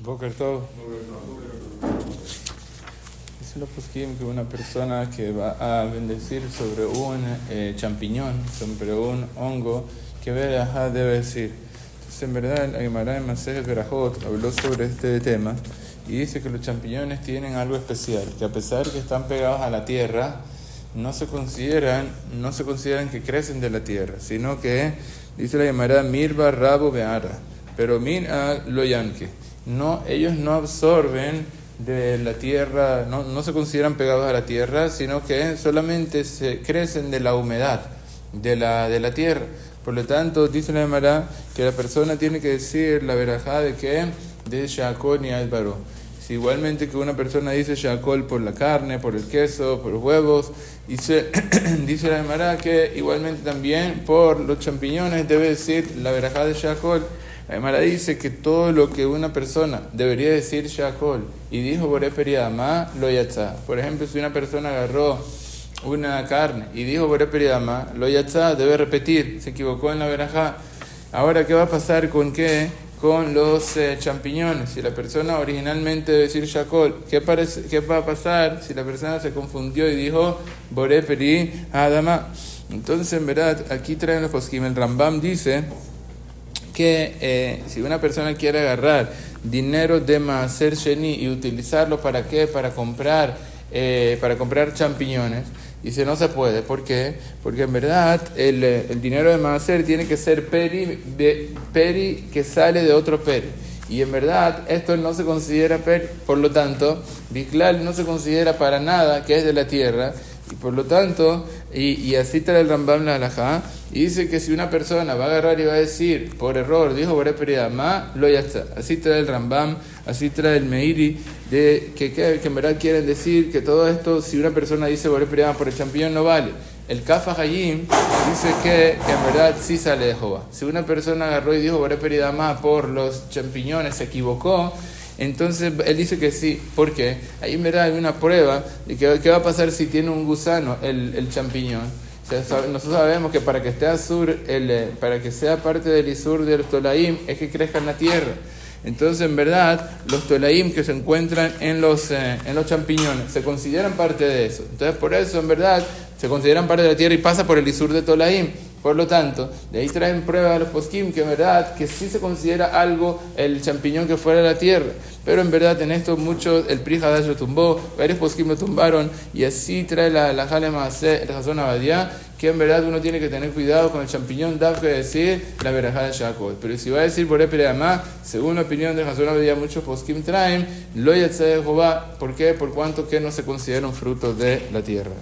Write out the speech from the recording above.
Boker Tov. Dice poskim que una persona que va a bendecir sobre un eh, champiñón, sobre un hongo, que verajá debe decir. Entonces, en verdad, la Gemara en Masejet Berajot habló sobre este tema y dice que los champiñones tienen algo especial, que a pesar que están pegados a la tierra, no se consideran, no se consideran que crecen de la tierra, sino que, dice la Gemara, Mirba Rabo Beara, pero Mira lo yanque. No, ellos no absorben de la tierra, no, no se consideran pegados a la tierra, sino que solamente se crecen de la humedad de la, de la tierra. Por lo tanto, dice la Gemara que la persona tiene que decir la verajá de que de Shakol y Albaro. Si igualmente que una persona dice Shakol por la carne, por el queso, por los huevos, dice, dice la Gemara que igualmente también por los champiñones debe decir la verajá de Shakol. La Gemara dice que todo lo que una persona debería decir Shakol y dijo Boré Periadama, lo yatza. Por ejemplo, si una persona agarró una carne y dijo Boré Periadama, lo yatza, debe repetir, se equivocó en la verajá. Ahora, ¿qué va a pasar con qué? Con los eh, champiñones. Si la persona originalmente debe decir Shakol, ¿qué, parece, ¿qué va a pasar si la persona se confundió y dijo Boré Adama? Entonces, en verdad, aquí traen los poskim. El Rambam dice que eh, si una persona quiere agarrar dinero de Maaser Sheni y utilizarlo para qué? Para comprar, eh, para comprar champiñones. Dice, no se puede. ¿Por qué? Porque en verdad el, el dinero de Maaser tiene que ser peri, de, peri que sale de otro peri. Y en verdad esto no se considera peri. Por lo tanto, Biklal no se considera para nada que es de la tierra. Y por lo tanto, y, y así trae el Rambam la halajá, y dice que si una persona va a agarrar y va a decir, por error, dijo Boré ma lo ya está. Así trae el Rambam, así trae el Meiri, de que, que, que en verdad quieren decir que todo esto, si una persona dice Boré por el champiñón no vale. El Kafa Hayim dice que, en verdad sí sale de Jehová. Si una persona agarró y dijo Boré ma por los champiñones, se equivocó, entonces él dice que sí. ¿Por qué? Ahí en verdad hay una prueba de que qué va a pasar si tiene un gusano el, el champiñón. Nosotros sabemos que para que esté azur, el, para que sea parte del isur del tolaim, es que crezca en la tierra. Entonces, en verdad, los tolaim que se encuentran en los, eh, en los champiñones se consideran parte de eso. Entonces, por eso, en verdad, se consideran parte de la tierra y pasa por el isur de tolaim. Por lo tanto, de ahí traen prueba a los poskim que en verdad que sí se considera algo el champiñón que fuera de la tierra. Pero en verdad en esto mucho el Pri lo tumbó, varios poskim lo tumbaron y así trae la, la Jale Maaseh, el Hazón Abadía, que en verdad uno tiene que tener cuidado con el champiñón, da que decir la verajá de Jacob. Pero si va a decir por Epereamá, según la opinión del Hazón Abadía, muchos poskim traen, lo de Jehová, ¿por qué? Por cuanto que no se considera un fruto de la tierra.